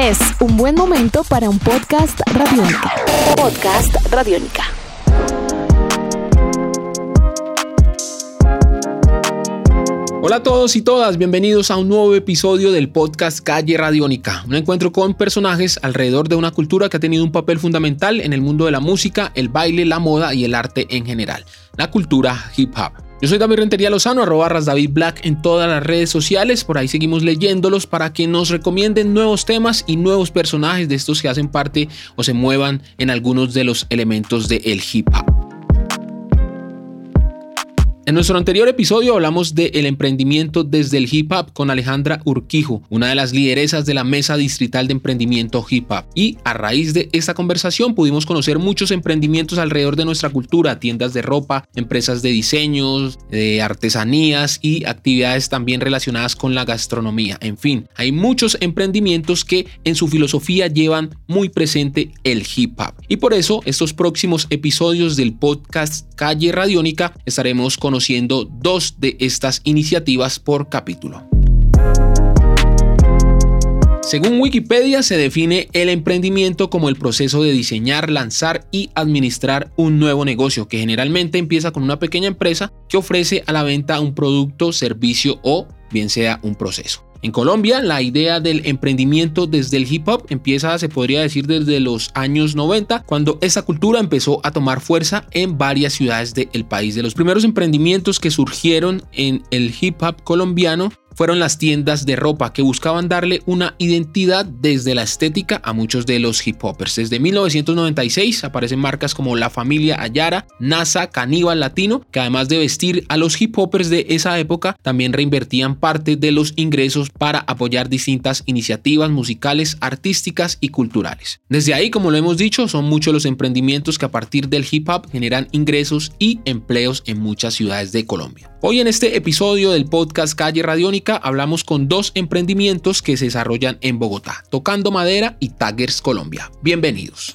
Es un buen momento para un podcast radiónica. Podcast radiónica. Hola a todos y todas, bienvenidos a un nuevo episodio del podcast Calle Radiónica, un encuentro con personajes alrededor de una cultura que ha tenido un papel fundamental en el mundo de la música, el baile, la moda y el arte en general, la cultura hip hop. Yo soy David Rentería Lozano, arroba David Black en todas las redes sociales. Por ahí seguimos leyéndolos para que nos recomienden nuevos temas y nuevos personajes de estos que hacen parte o se muevan en algunos de los elementos del hip hop. En nuestro anterior episodio hablamos el emprendimiento desde el hip hop con Alejandra Urquijo, una de las lideresas de la Mesa Distrital de Emprendimiento Hip Hop. Y a raíz de esta conversación pudimos conocer muchos emprendimientos alrededor de nuestra cultura, tiendas de ropa, empresas de diseños, de artesanías y actividades también relacionadas con la gastronomía. En fin, hay muchos emprendimientos que en su filosofía llevan muy presente el hip hop. Y por eso estos próximos episodios del podcast Calle Radiónica estaremos conociendo dos de estas iniciativas por capítulo. Según Wikipedia, se define el emprendimiento como el proceso de diseñar, lanzar y administrar un nuevo negocio, que generalmente empieza con una pequeña empresa que ofrece a la venta un producto, servicio o bien sea un proceso. En Colombia, la idea del emprendimiento desde el hip hop empieza, se podría decir, desde los años 90, cuando esta cultura empezó a tomar fuerza en varias ciudades del país. De los primeros emprendimientos que surgieron en el hip hop colombiano fueron las tiendas de ropa que buscaban darle una identidad desde la estética a muchos de los hip hoppers. Desde 1996 aparecen marcas como La Familia Ayara, NASA, Caníbal Latino, que además de vestir a los hip hoppers de esa época, también reinvertían parte de los ingresos para apoyar distintas iniciativas musicales, artísticas y culturales. Desde ahí, como lo hemos dicho, son muchos los emprendimientos que a partir del hip hop generan ingresos y empleos en muchas ciudades de Colombia. Hoy en este episodio del podcast Calle Radiónica, hablamos con dos emprendimientos que se desarrollan en Bogotá, Tocando Madera y Taggers Colombia. Bienvenidos.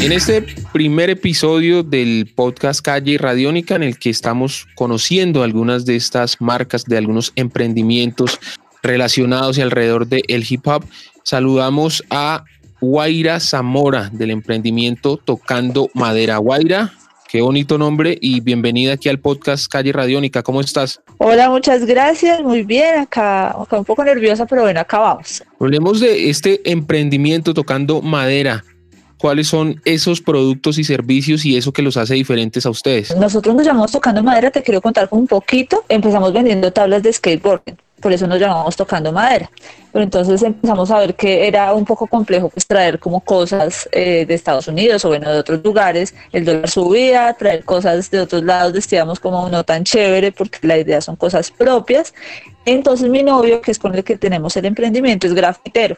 En este primer episodio del podcast Calle Radiónica, en el que estamos conociendo algunas de estas marcas, de algunos emprendimientos relacionados y alrededor del hip hop, Saludamos a Guaira Zamora del emprendimiento Tocando Madera. Guaira, qué bonito nombre y bienvenida aquí al podcast Calle Radiónica. ¿Cómo estás? Hola, muchas gracias. Muy bien, acá, acá un poco nerviosa, pero bueno, acá vamos. Hablemos de este emprendimiento Tocando Madera cuáles son esos productos y servicios y eso que los hace diferentes a ustedes. Nosotros nos llamamos Tocando Madera, te quiero contar un poquito. Empezamos vendiendo tablas de skateboarding por eso nos llamamos tocando madera. Pero entonces empezamos a ver que era un poco complejo pues traer como cosas eh, de Estados Unidos o bueno de otros lugares, el dólar subía, traer cosas de otros lados decíamos como no tan chévere porque la idea son cosas propias. Entonces mi novio, que es con el que tenemos el emprendimiento, es grafitero.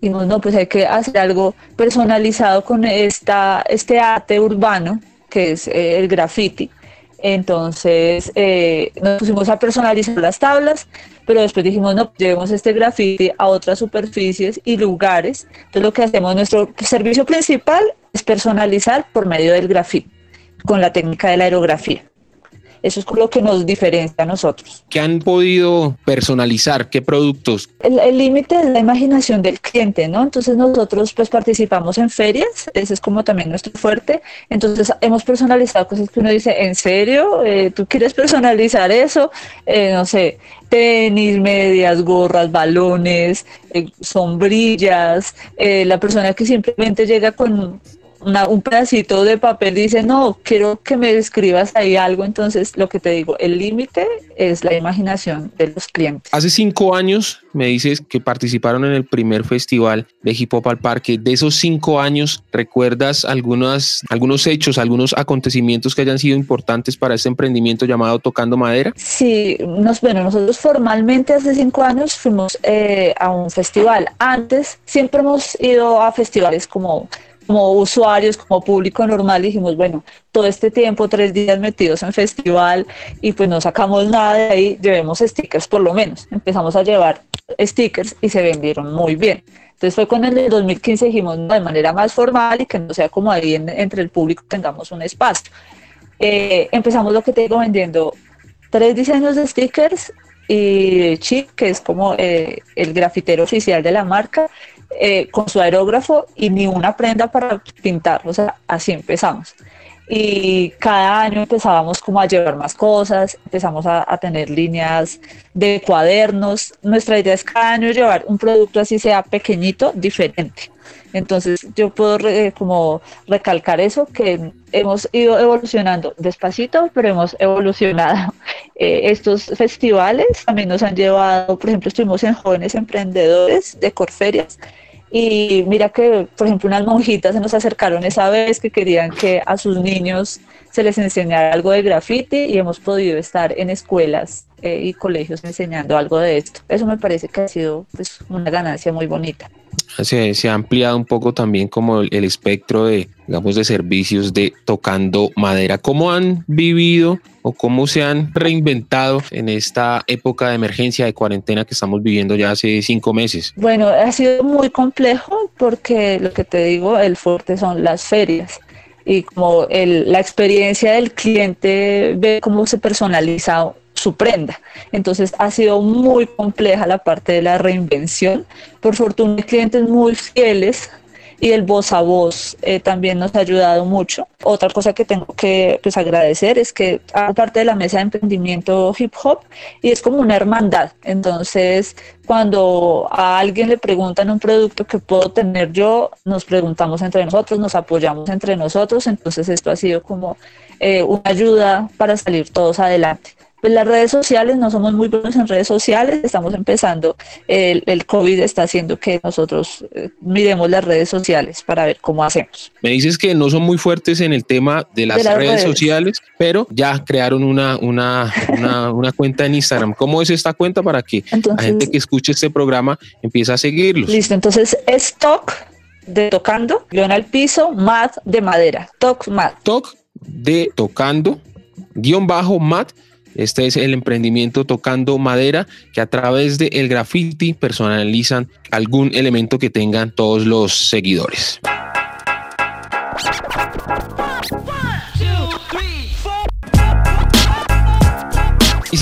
Dijimos, no, pues hay que hacer algo personalizado con esta, este arte urbano que es eh, el graffiti entonces eh, nos pusimos a personalizar las tablas, pero después dijimos, no, llevemos este graffiti a otras superficies y lugares. Entonces lo que hacemos, nuestro servicio principal es personalizar por medio del graffiti, con la técnica de la aerografía. Eso es lo que nos diferencia a nosotros. ¿Qué han podido personalizar? ¿Qué productos? El límite es la imaginación del cliente, ¿no? Entonces nosotros pues participamos en ferias, ese es como también nuestro fuerte. Entonces hemos personalizado cosas que uno dice, ¿en serio? Eh, ¿Tú quieres personalizar eso? Eh, no sé, tenis, medias, gorras, balones, eh, sombrillas. la persona que simplemente llega con un pedacito de papel dice, no, quiero que me describas ahí algo, entonces lo que te digo, el límite es la imaginación de los clientes. Hace cinco años me dices que participaron en el primer festival de Hip Hop al Parque. De esos cinco años, ¿recuerdas algunos, algunos hechos, algunos acontecimientos que hayan sido importantes para este emprendimiento llamado Tocando Madera? Sí, nos, bueno, nosotros formalmente hace cinco años fuimos eh, a un festival. Antes siempre hemos ido a festivales como como usuarios, como público normal, dijimos, bueno, todo este tiempo, tres días metidos en festival y pues no sacamos nada de ahí, llevemos stickers por lo menos. Empezamos a llevar stickers y se vendieron muy bien. Entonces fue cuando en el 2015 dijimos, no, de manera más formal y que no sea como ahí entre el público tengamos un espacio. Eh, empezamos lo que te digo vendiendo tres diseños de stickers y Chip, que es como eh, el grafitero oficial de la marca, eh, con su aerógrafo y ni una prenda para pintar. O sea, así empezamos y cada año empezábamos como a llevar más cosas, empezamos a, tener líneas de cuadernos. Nuestra idea es cada año llevar un producto así sea pequeñito, diferente. Entonces yo puedo como recalcar eso, que hemos ido evolucionando despacito, pero hemos evolucionado. Eh, estos festivales también nos han llevado, por ejemplo, estuvimos en Jóvenes Emprendedores de Corferias y mira que, por ejemplo, unas monjitas se nos acercaron esa vez que querían que a sus niños se les enseñara algo de graffiti y hemos podido estar en escuelas eh, y colegios enseñando algo de esto. Eso me parece que ha sido pues, una ganancia muy bonita. Se, se, ha ampliado un poco también como el, espectro de, digamos, de servicios de tocando madera. ¿Cómo han vivido o cómo se han reinventado en esta época de emergencia de cuarentena que estamos viviendo ya hace cinco meses? Bueno, ha sido muy complejo porque lo que te digo, el fuerte son las ferias y como el, la experiencia del cliente ve cómo se personaliza su prenda. Entonces ha sido muy compleja la parte de la reinvención. Por fortuna clientes muy fieles y el voz a voz eh, también nos ha ayudado mucho. Otra cosa que tengo que pues, agradecer es que hago parte de la mesa de emprendimiento hip hop y es como una hermandad. Entonces, cuando a alguien le preguntan un producto que puedo tener yo, nos preguntamos entre nosotros, nos apoyamos entre nosotros. Entonces, esto ha sido como eh, una ayuda para salir todos adelante pues las redes sociales, no somos muy buenos en redes sociales, estamos empezando, el, el COVID está haciendo que nosotros eh, miremos las redes sociales para ver cómo hacemos. Me dices que no son muy fuertes en el tema de las, redes, sociales, pero ya crearon una, una, una, cuenta en Instagram. ¿Cómo es esta cuenta para que la gente que escuche este programa empiece a seguirlos? Listo, entonces es TOC de tocando, guion al piso, mat de madera, TOC mat. TOC de tocando, guion bajo mat este es el emprendimiento tocando madera que a través del el graffiti personalizan algún elemento que tengan todos los seguidores.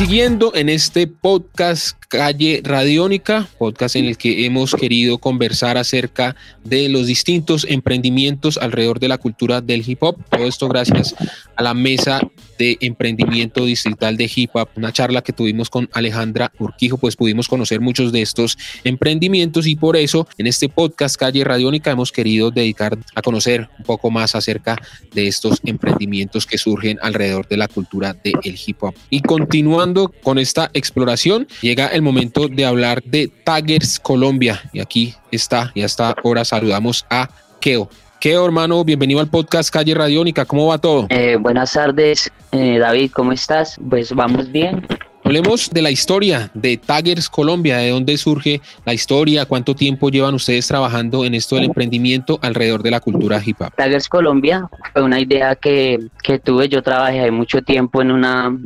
Siguiendo en este podcast Calle Radiónica, podcast en el que hemos querido conversar acerca de los distintos emprendimientos alrededor de la cultura del hip hop. Todo esto gracias a la mesa de emprendimiento distrital de hip hop, una charla que tuvimos con Alejandra Urquijo, pues pudimos conocer muchos de estos emprendimientos y por eso en este podcast Calle Radiónica hemos querido dedicar a conocer un poco más acerca de estos emprendimientos que surgen alrededor de la cultura del hip hop. Y continuando con esta exploración, llega el momento de hablar de Taggers Colombia y aquí está, y hasta ahora saludamos a Keo. ¿Qué, hermano? Bienvenido al podcast Calle Radiónica. ¿Cómo va todo? Eh, buenas tardes, eh, David. ¿Cómo estás? Pues vamos bien. Hablemos de la historia de Taggers Colombia, de dónde surge la historia, cuánto tiempo llevan ustedes trabajando en esto del emprendimiento alrededor de la cultura hip hop. Taggers Colombia fue una idea que, que tuve, yo trabajé mucho tiempo en una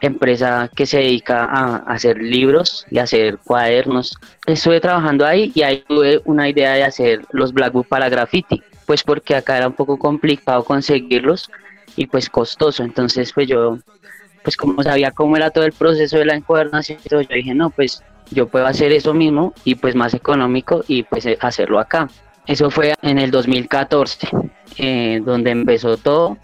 empresa que se dedica a hacer libros y hacer cuadernos. Estuve trabajando ahí y ahí tuve una idea de hacer los Blackbook para graffiti pues porque acá era un poco complicado conseguirlos y pues costoso. Entonces, pues yo, pues como sabía cómo era todo el proceso de la encuadernación, yo dije, no, pues yo puedo hacer eso mismo y pues más económico y pues eh, hacerlo acá. Eso fue en el 2014, eh, donde empezó todo.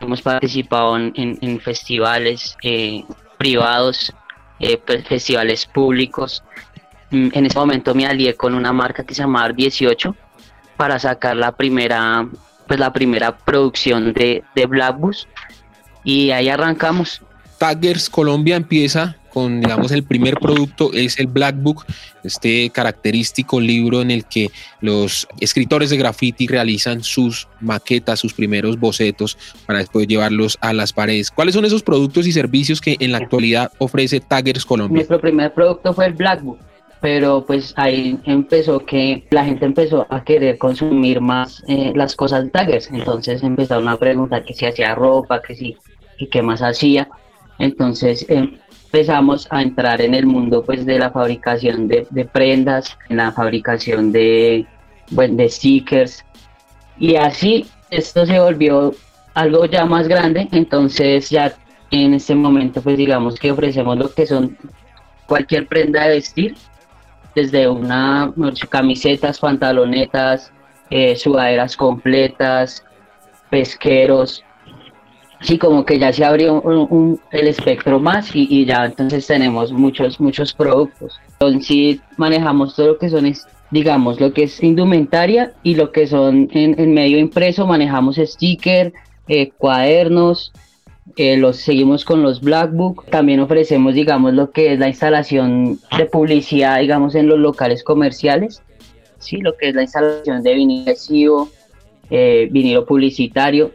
Hemos participado en, festivales eh, privados, pues, festivales públicos. Mm, en ese momento me alié con una marca que se llama 18 para sacar la primera, pues la primera producción de, de y ahí arrancamos. Taggers Colombia empieza con, digamos, el primer producto es el Black Book, este característico libro en el que los escritores de graffiti realizan sus maquetas, sus primeros bocetos para después llevarlos a las paredes. ¿Cuáles son esos productos y servicios que en la actualidad ofrece Taggers Colombia? Nuestro primer producto fue el Black Book pero pues ahí empezó que la gente empezó a querer consumir más eh, las cosas Taggers, entonces empezaron a preguntar que si hacía ropa, que si, y qué más hacía, entonces eh, empezamos a entrar en el mundo pues de la fabricación de, prendas, en la fabricación de, bueno, de stickers. Y así esto se volvió algo ya más grande, entonces ya en este momento pues digamos que ofrecemos lo que son cualquier prenda de vestir, desde una camisetas, pantalonetas, eh, sudaderas completas, pesqueros, sí, como que ya se abrió el espectro más y, ya entonces tenemos muchos, muchos productos. Entonces sí manejamos todo lo que son, digamos, lo que es indumentaria y lo que son en, medio impreso, manejamos sticker, eh, cuadernos, eh, los seguimos con los Black Book. También ofrecemos, digamos, lo que es la instalación de publicidad, digamos, en los locales comerciales. Sí, lo que es la instalación de vinilo eh, vinilo publicitario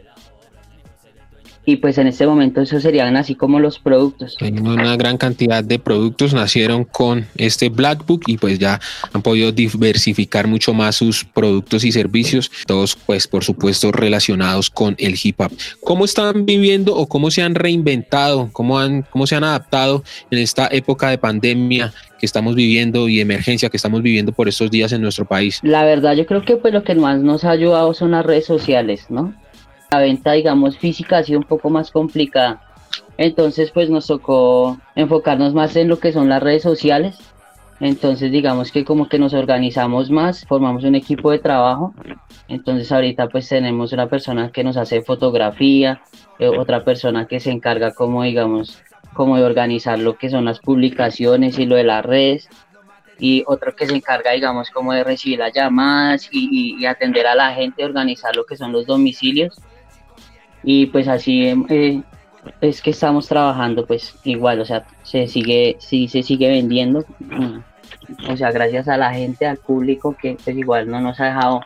y pues en este momento eso serían así como los productos. Una gran cantidad de productos nacieron con este Black Book y pues ya han podido diversificar mucho más sus productos y servicios, todos pues por supuesto relacionados con el hip hop. ¿Cómo están viviendo o cómo se han reinventado, cómo, han, cómo se han adaptado en esta época de pandemia que estamos viviendo y emergencia que estamos viviendo por estos días en nuestro país? La verdad yo creo que pues lo que más nos ha ayudado son las redes sociales, ¿no? La venta, digamos, física ha sido un poco más complicada. Entonces, pues nos tocó enfocarnos más en lo que son las redes sociales. Entonces, digamos que como que nos organizamos más, formamos un equipo de trabajo. Entonces, ahorita pues tenemos una persona que nos hace fotografía, eh, otra persona que se encarga como, digamos, como de organizar lo que son las publicaciones y lo de las redes y otro que se encarga, digamos, como de recibir las llamadas y, y, atender a la gente, organizar lo que son los domicilios y pues así eh, es que estamos trabajando pues igual, o sea, se sigue, sí se sigue vendiendo, mm, o sea, gracias a la gente, al público que pues igual no nos ha dejado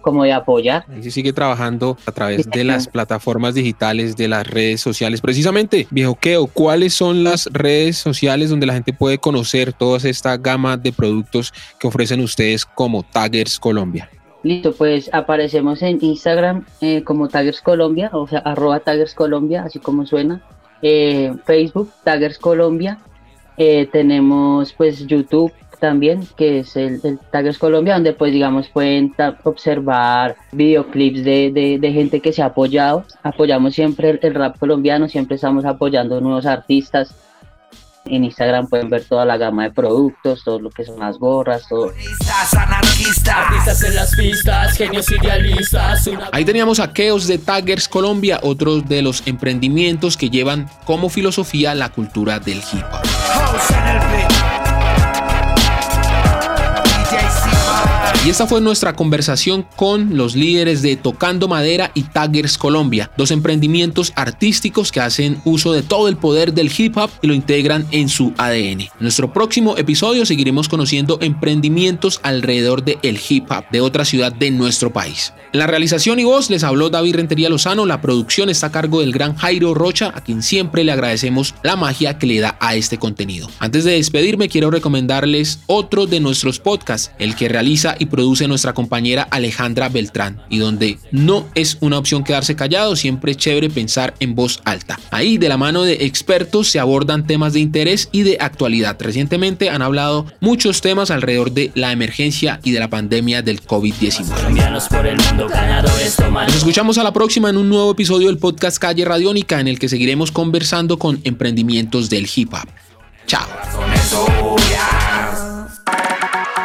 como de apoyar. Y se sigue trabajando a través de las plataformas digitales, de las redes sociales. Precisamente, viejo Keo, ¿cuáles son las redes sociales donde la gente puede conocer toda esta gama de productos que ofrecen ustedes como Taggers Colombia? Listo, pues aparecemos en Instagram eh, como Taggers Colombia, o sea, arroba Taggers Colombia, así como suena. Eh, Facebook, Taggers Colombia. Eh, tenemos pues YouTube también, que es el, Taggers Colombia, donde pues digamos pueden observar videoclips de, de, gente que se ha apoyado. Apoyamos siempre el rap colombiano, siempre estamos apoyando nuevos artistas en Instagram pueden ver toda la gama de productos, todo lo que son las gorras, todo. Ahí teníamos a Keos de Taggers Colombia, otro de los emprendimientos que llevan como filosofía la cultura del hip hop. Y esta fue nuestra conversación con los líderes de Tocando Madera y Taggers Colombia, dos emprendimientos artísticos que hacen uso de todo el poder del hip hop y lo integran en su ADN. En nuestro próximo episodio seguiremos conociendo emprendimientos alrededor del el hip hop de otra ciudad de nuestro país. En la realización y voz les habló David Rentería Lozano, la producción está a cargo del gran Jairo Rocha, a quien siempre le agradecemos la magia que le da a este contenido. Antes de despedirme quiero recomendarles otro de nuestros podcasts, el que realiza y produce nuestra compañera Alejandra Beltrán y donde no es una opción quedarse callado, siempre es chévere pensar en voz alta. Ahí de la mano de expertos se abordan temas de interés y de actualidad. Recientemente han hablado muchos temas alrededor de la emergencia y de la pandemia del COVID-19. Nos escuchamos a la próxima en un nuevo episodio del podcast Calle Radiónica en el que seguiremos conversando con emprendimientos del hip hop. Chao.